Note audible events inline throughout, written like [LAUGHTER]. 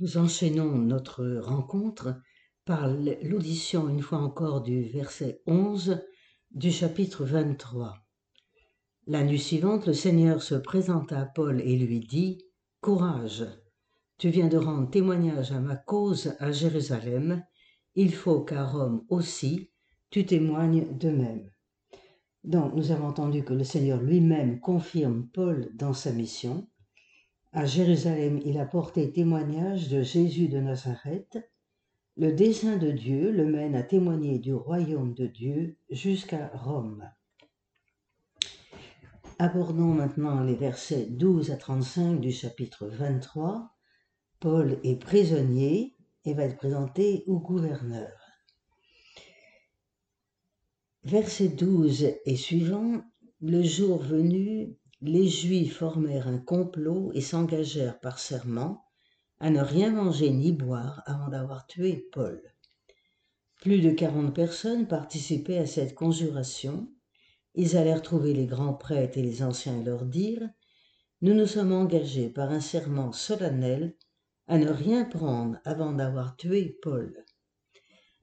Nous enchaînons notre rencontre par l'audition une fois encore du verset 11 du chapitre 23. La nuit suivante, le Seigneur se présenta à Paul et lui dit, Courage, tu viens de rendre témoignage à ma cause à Jérusalem, il faut qu'à Rome aussi tu témoignes de même. Donc nous avons entendu que le Seigneur lui-même confirme Paul dans sa mission. À Jérusalem, il a porté témoignage de Jésus de Nazareth. Le dessein de Dieu le mène à témoigner du royaume de Dieu jusqu'à Rome. Abordons maintenant les versets 12 à 35 du chapitre 23. Paul est prisonnier et va être présenté au gouverneur. Verset 12 et suivant, le jour venu, les Juifs formèrent un complot et s'engagèrent par serment à ne rien manger ni boire avant d'avoir tué Paul. Plus de quarante personnes participaient à cette conjuration. Ils allèrent trouver les grands prêtres et les anciens et leur dirent Nous nous sommes engagés par un serment solennel à ne rien prendre avant d'avoir tué Paul.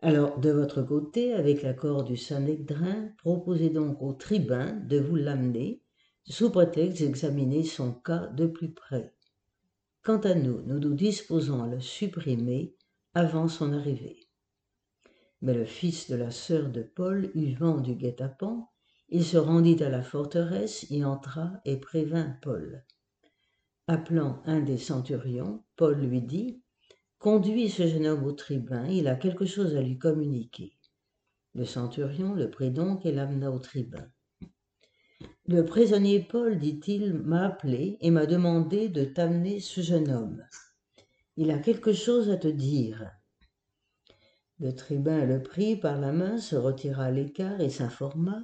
Alors, de votre côté, avec l'accord du Sanhédrin, proposez donc au tribun de vous l'amener, sous prétexte d'examiner son cas de plus près. Quant à nous, nous nous disposons à le supprimer avant son arrivée. Mais le fils de la sœur de Paul eut vent du guet-apens, il se rendit à la forteresse, y entra et prévint Paul. Appelant un des centurions, Paul lui dit Conduis ce jeune homme au tribun, il a quelque chose à lui communiquer. Le centurion le prit donc et l'amena au tribun. Le prisonnier Paul, dit-il, m'a appelé et m'a demandé de t'amener ce jeune homme. Il a quelque chose à te dire. Le tribun le prit par la main, se retira à l'écart et s'informa.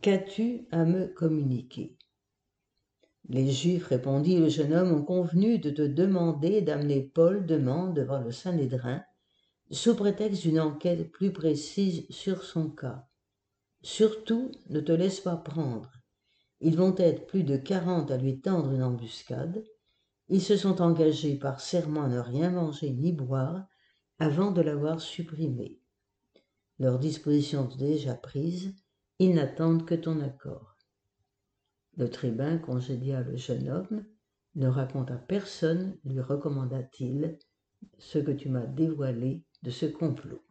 Qu'as-tu à me communiquer? Les Juifs, répondit le jeune homme, ont convenu de te demander d'amener Paul demain devant le Sanhédrin, sous prétexte d'une enquête plus précise sur son cas. Surtout, ne te laisse pas prendre. Ils vont être plus de quarante à lui tendre une embuscade. Ils se sont engagés par serment à ne rien manger ni boire avant de l'avoir supprimé. Leurs dispositions déjà prises, ils n'attendent que ton accord. Le tribun congédia le jeune homme, ne raconte à personne, lui recommanda-t-il, ce que tu m'as dévoilé de ce complot.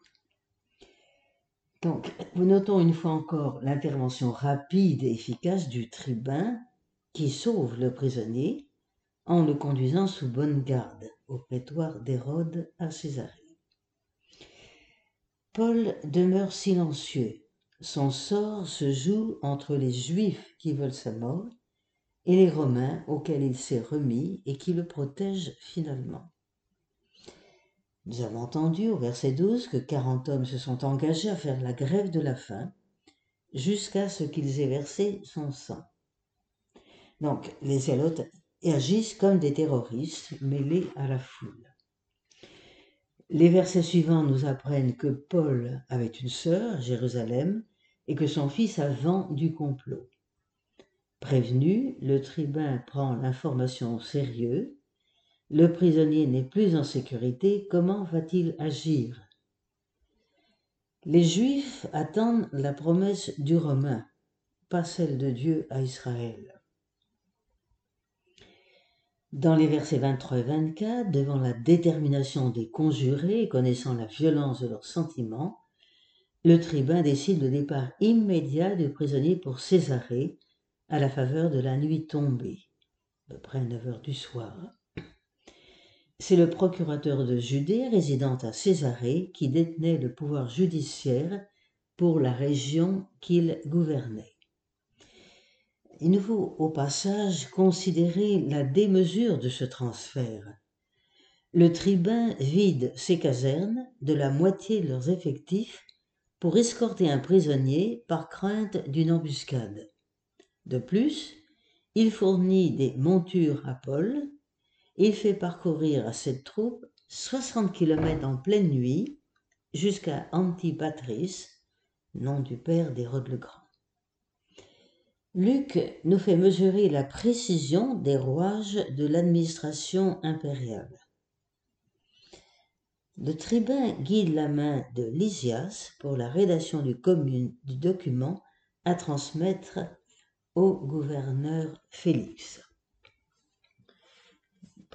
Donc, nous notons une fois encore l'intervention rapide et efficace du tribun qui sauve le prisonnier en le conduisant sous bonne garde au prétoire d'Hérode à Césarée. Paul demeure silencieux son sort se joue entre les Juifs qui veulent sa mort et les Romains auxquels il s'est remis et qui le protègent finalement. Nous avons entendu au verset 12 que quarante hommes se sont engagés à faire la grève de la faim jusqu'à ce qu'ils aient versé son sang. Donc les zélotes agissent comme des terroristes mêlés à la foule. Les versets suivants nous apprennent que Paul avait une sœur, Jérusalem, et que son fils a vent du complot. Prévenu, le tribun prend l'information au sérieux. Le prisonnier n'est plus en sécurité, comment va-t-il agir? Les Juifs attendent la promesse du Romain, pas celle de Dieu à Israël. Dans les versets 23 et 24, devant la détermination des conjurés, connaissant la violence de leurs sentiments, le tribun décide le départ immédiat du prisonnier pour Césarée à la faveur de la nuit tombée, à peu près 9 heures du soir. C'est le procurateur de Judée résidant à Césarée qui détenait le pouvoir judiciaire pour la région qu'il gouvernait. Il nous faut au passage considérer la démesure de ce transfert. Le tribun vide ses casernes de la moitié de leurs effectifs pour escorter un prisonnier par crainte d'une embuscade. De plus, il fournit des montures à Paul, il fait parcourir à cette troupe 60 kilomètres en pleine nuit jusqu'à Antipatris, nom du père d'Hérode le Grand. Luc nous fait mesurer la précision des rouages de l'administration impériale. le tribun guide la main de Lysias pour la rédaction du document à transmettre au gouverneur Félix.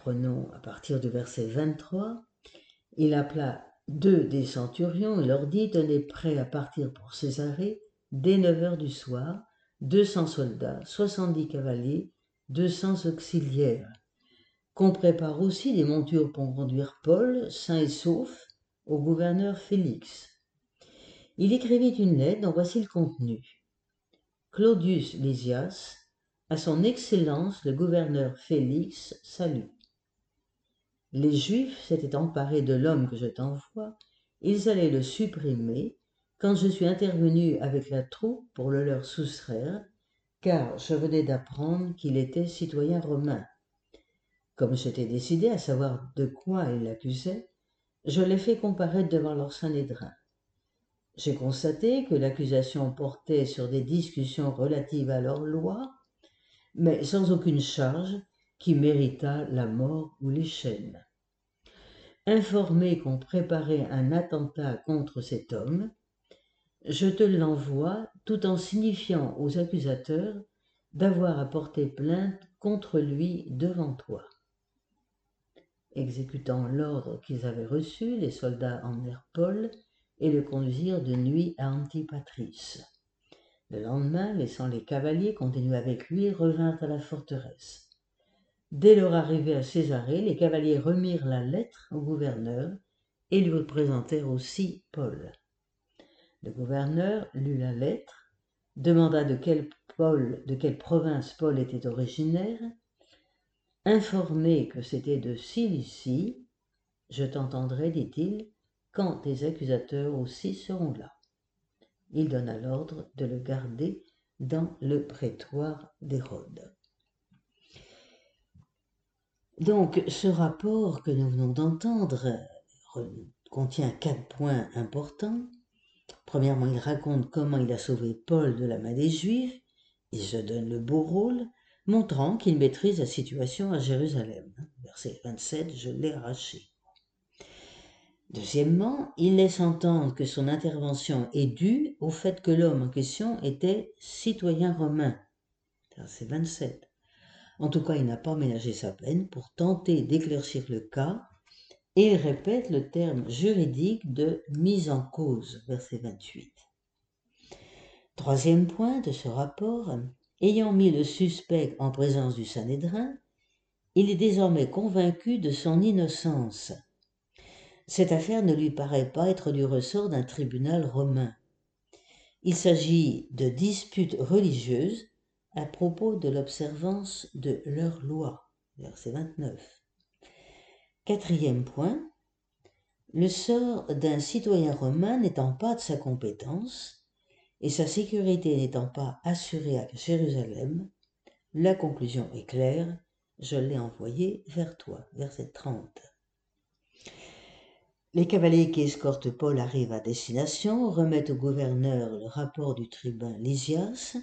Prenons à partir du verset 23. Il appela deux des centurions et leur dit Tenez prêt à partir pour Césarée dès 9 heures du soir, 200 soldats, 70 cavaliers, 200 auxiliaires qu'on prépare aussi des montures pour conduire Paul, sain et sauf, au gouverneur Félix. Il écrivit une lettre dont voici le contenu. Claudius Lysias, à son Excellence le gouverneur Félix, salue. Les Juifs s'étaient emparés de l'homme que je t'envoie, ils allaient le supprimer quand je suis intervenu avec la troupe pour le leur soustraire, car je venais d'apprendre qu'il était citoyen romain. Comme j'étais décidé à savoir de quoi il l'accusait, je l'ai fait comparaître devant leur Sanhédrin. J'ai constaté que l'accusation portait sur des discussions relatives à leur loi, mais sans aucune charge qui méritât la mort ou les chaînes. Informé qu'on préparait un attentat contre cet homme, je te l'envoie tout en signifiant aux accusateurs d'avoir à porter plainte contre lui devant toi. Exécutant l'ordre qu'ils avaient reçu, les soldats emmenèrent Paul et le conduisirent de nuit à Antipatrice. Le lendemain, laissant les cavaliers continuer avec lui, revinrent à la forteresse. Dès leur arrivée à Césarée, les cavaliers remirent la lettre au gouverneur et lui présentèrent aussi Paul. Le gouverneur lut la lettre, demanda de quelle, Paul, de quelle province Paul était originaire, Informé que c'était de Cilicie, je t'entendrai, dit-il, quand tes accusateurs aussi seront là. Il donna l'ordre de le garder dans le prétoire d'Hérode. Donc, ce rapport que nous venons d'entendre contient quatre points importants. Premièrement, il raconte comment il a sauvé Paul de la main des Juifs, et se donne le beau rôle montrant qu'il maîtrise la situation à Jérusalem. Verset 27, je l'ai arraché. Deuxièmement, il laisse entendre que son intervention est due au fait que l'homme en question était citoyen romain. Verset 27. En tout cas, il n'a pas ménagé sa peine pour tenter d'éclaircir le cas et il répète le terme juridique de mise en cause, verset 28. Troisième point de ce rapport, Ayant mis le suspect en présence du Sanhédrin, il est désormais convaincu de son innocence. Cette affaire ne lui paraît pas être du ressort d'un tribunal romain. Il s'agit de disputes religieuses à propos de l'observance de leur loi. Verset 29. Quatrième point. Le sort d'un citoyen romain n'étant pas de sa compétence, et sa sécurité n'étant pas assurée à Jérusalem, la conclusion est claire, je l'ai envoyé vers toi. Verset 30. Les cavaliers qui escortent Paul arrivent à destination, remettent au gouverneur le rapport du tribun Lysias.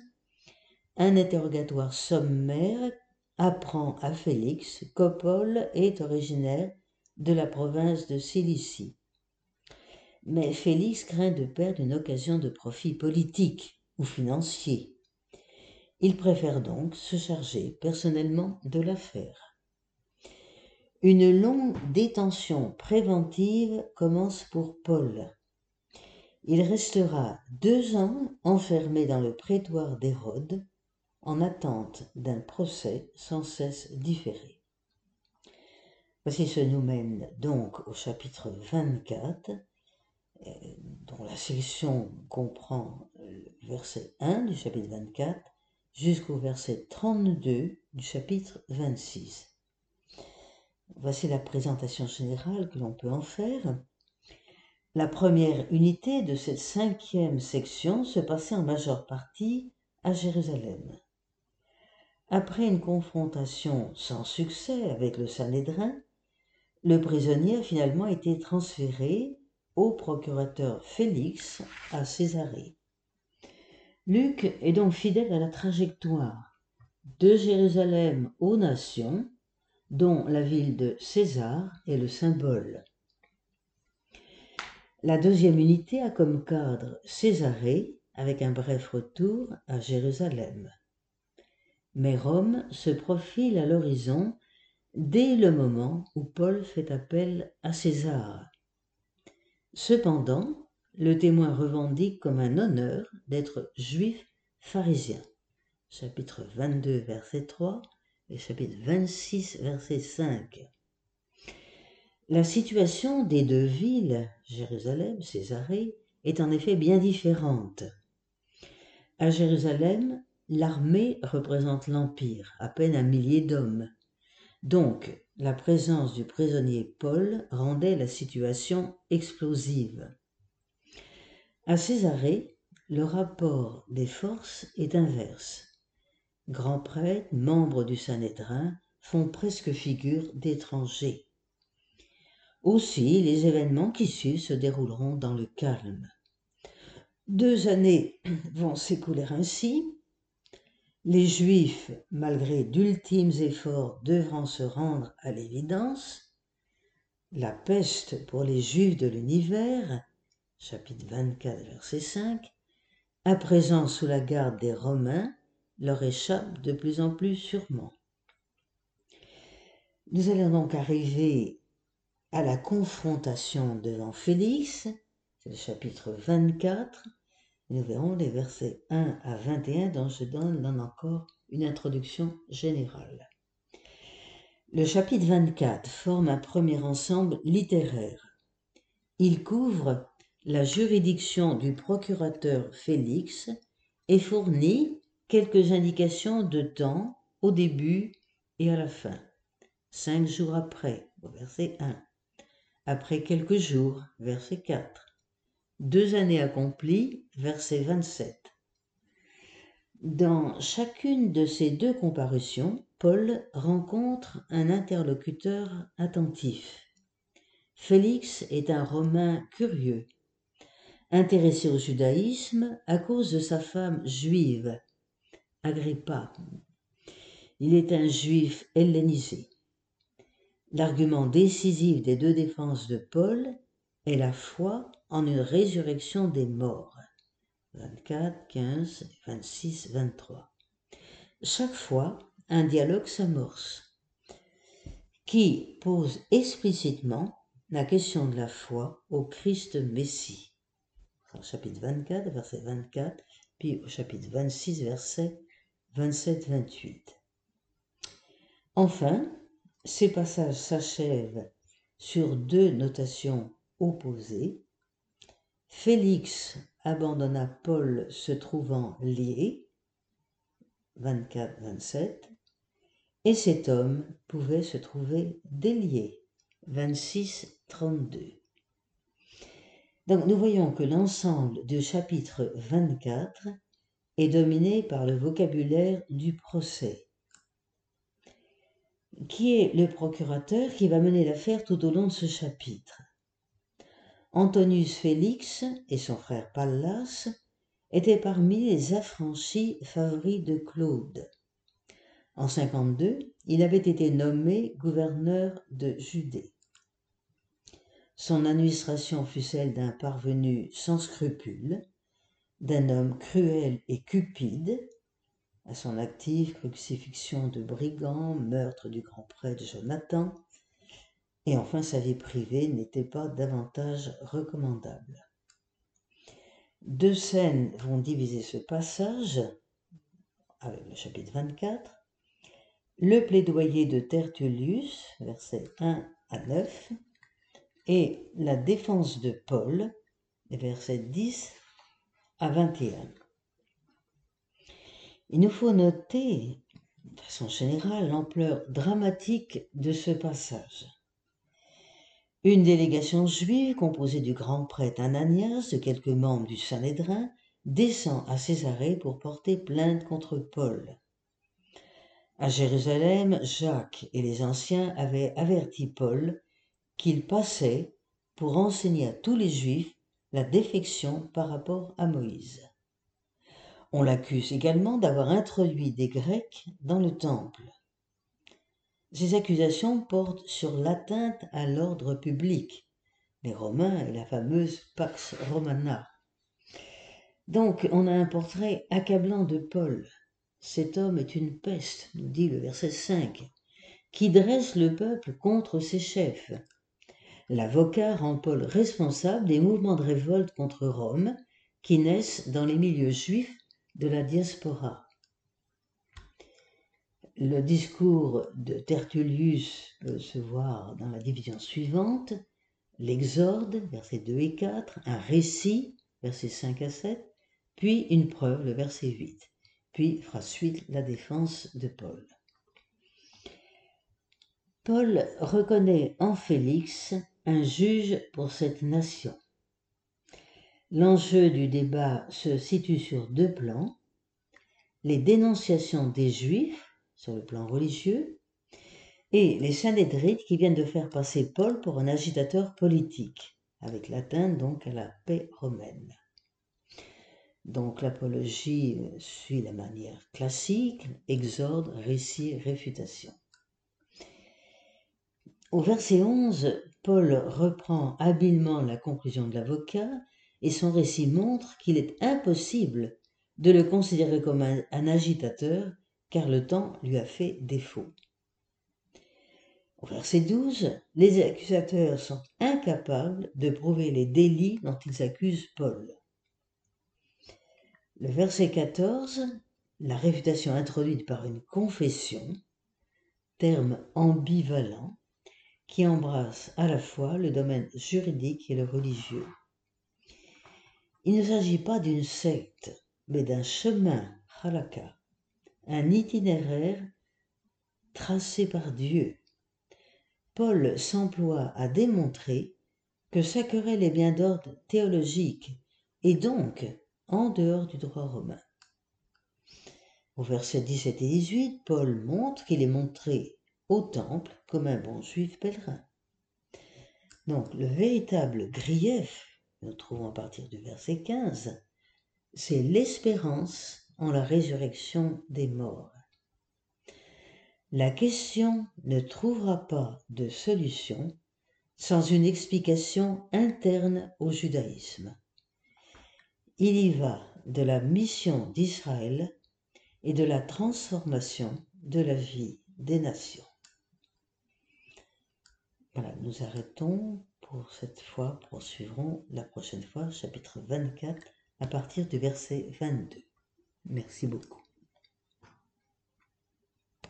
Un interrogatoire sommaire apprend à Félix que Paul est originaire de la province de Cilicie mais Félix craint de perdre une occasion de profit politique ou financier. Il préfère donc se charger personnellement de l'affaire. Une longue détention préventive commence pour Paul. Il restera deux ans enfermé dans le prétoire d'Hérode en attente d'un procès sans cesse différé. Voici ce nous mène donc au chapitre 24 euh, dont la section comprend le verset 1 du chapitre 24 jusqu'au verset 32 du chapitre 26. Voici la présentation générale que l'on peut en faire. La première unité de cette cinquième section se passait en majeure partie à Jérusalem. Après une confrontation sans succès avec le Sanhédrin, le prisonnier a finalement été transféré au procurateur Félix à Césarée. Luc est donc fidèle à la trajectoire de Jérusalem aux nations, dont la ville de César est le symbole. La deuxième unité a comme cadre Césarée, avec un bref retour à Jérusalem. Mais Rome se profile à l'horizon dès le moment où Paul fait appel à César. Cependant, le témoin revendique comme un honneur d'être juif pharisien. Chapitre 22, verset 3 et chapitre 26, verset 5. La situation des deux villes, Jérusalem, Césarée, est en effet bien différente. À Jérusalem, l'armée représente l'Empire, à peine un millier d'hommes. Donc, la présence du prisonnier Paul rendait la situation explosive. À Césarée, le rapport des forces est inverse. Grands prêtres, membres du Sanhédrin, font presque figure d'étrangers. Aussi, les événements qui suivent se dérouleront dans le calme. Deux années [CLEARS THROAT] vont s'écouler ainsi. Les Juifs, malgré d'ultimes efforts, devront se rendre à l'évidence. La peste pour les Juifs de l'univers, chapitre 24, verset 5, à présent sous la garde des Romains, leur échappe de plus en plus sûrement. Nous allons donc arriver à la confrontation devant Félix, chapitre 24. Nous verrons les versets 1 à 21 dont je donne encore une introduction générale. Le chapitre 24 forme un premier ensemble littéraire. Il couvre la juridiction du procurateur Félix et fournit quelques indications de temps au début et à la fin. Cinq jours après, au verset 1 après quelques jours, verset 4. Deux années accomplies, verset 27. Dans chacune de ces deux comparutions, Paul rencontre un interlocuteur attentif. Félix est un Romain curieux, intéressé au judaïsme à cause de sa femme juive, Agrippa. Il est un juif hellénisé. L'argument décisif des deux défenses de Paul est la foi en une résurrection des morts. 24, 15, 26, 23. Chaque fois, un dialogue s'amorce qui pose explicitement la question de la foi au Christ Messie. Au chapitre 24, verset 24, puis au chapitre 26, verset 27-28. Enfin, ces passages s'achèvent sur deux notations opposées. Félix abandonna Paul se trouvant lié, 24-27, et cet homme pouvait se trouver délié, 26-32. Donc nous voyons que l'ensemble du chapitre 24 est dominé par le vocabulaire du procès qui est le procurateur qui va mener l'affaire tout au long de ce chapitre? Antonius Félix et son frère Pallas étaient parmi les affranchis favoris de Claude. En 52, il avait été nommé gouverneur de Judée. Son administration fut celle d'un parvenu sans scrupules, d'un homme cruel et cupide, à son actif crucifixion de brigands, meurtre du grand prêtre Jonathan, et enfin sa vie privée n'était pas davantage recommandable. Deux scènes vont diviser ce passage, avec le chapitre 24, le plaidoyer de Tertullus, versets 1 à 9, et la défense de Paul, versets 10 à 21. Il nous faut noter, de façon générale, l'ampleur dramatique de ce passage. Une délégation juive composée du grand prêtre Ananias, de quelques membres du Sanhédrin, descend à Césarée pour porter plainte contre Paul. À Jérusalem, Jacques et les anciens avaient averti Paul qu'il passait pour enseigner à tous les Juifs la défection par rapport à Moïse. On l'accuse également d'avoir introduit des Grecs dans le temple. Ces accusations portent sur l'atteinte à l'ordre public, les Romains et la fameuse Pax Romana. Donc on a un portrait accablant de Paul. Cet homme est une peste, nous dit le verset 5, qui dresse le peuple contre ses chefs. L'avocat rend Paul responsable des mouvements de révolte contre Rome qui naissent dans les milieux juifs de la diaspora. Le discours de Tertullius peut se voir dans la division suivante l'exorde, versets 2 et 4, un récit, versets 5 à 7, puis une preuve, le verset 8, puis fera suite la défense de Paul. Paul reconnaît en Félix un juge pour cette nation. L'enjeu du débat se situe sur deux plans. Les dénonciations des Juifs sur le plan religieux et les syndédrites qui viennent de faire passer Paul pour un agitateur politique, avec l'atteinte donc à la paix romaine. Donc l'apologie suit la manière classique, exorde, récit, réfutation. Au verset 11, Paul reprend habilement la conclusion de l'avocat et son récit montre qu'il est impossible de le considérer comme un, agitateur car le temps lui a fait défaut. Au verset 12, les accusateurs sont incapables de prouver les délits dont ils accusent Paul. Le verset 14, la réfutation introduite par une confession, terme ambivalent, qui embrasse à la fois le domaine juridique et le religieux. Il ne s'agit pas d'une secte, mais d'un chemin halakha, un itinéraire tracé par Dieu. Paul s'emploie à démontrer que sa querelle est bien d'ordre théologique et donc en dehors du droit romain. Au verset 17 et 18, Paul montre qu'il est montré au temple comme un bon juif pèlerin. Donc le véritable grief, nous trouvons à partir du verset 15, c'est l'espérance en la résurrection des morts. La question ne trouvera pas de solution sans une explication interne au judaïsme. Il y va de la mission d'Israël et de la transformation de la vie des nations. Voilà, nous arrêtons pour cette fois, poursuivrons la prochaine fois, chapitre 24, à partir du verset 22. Merci beaucoup.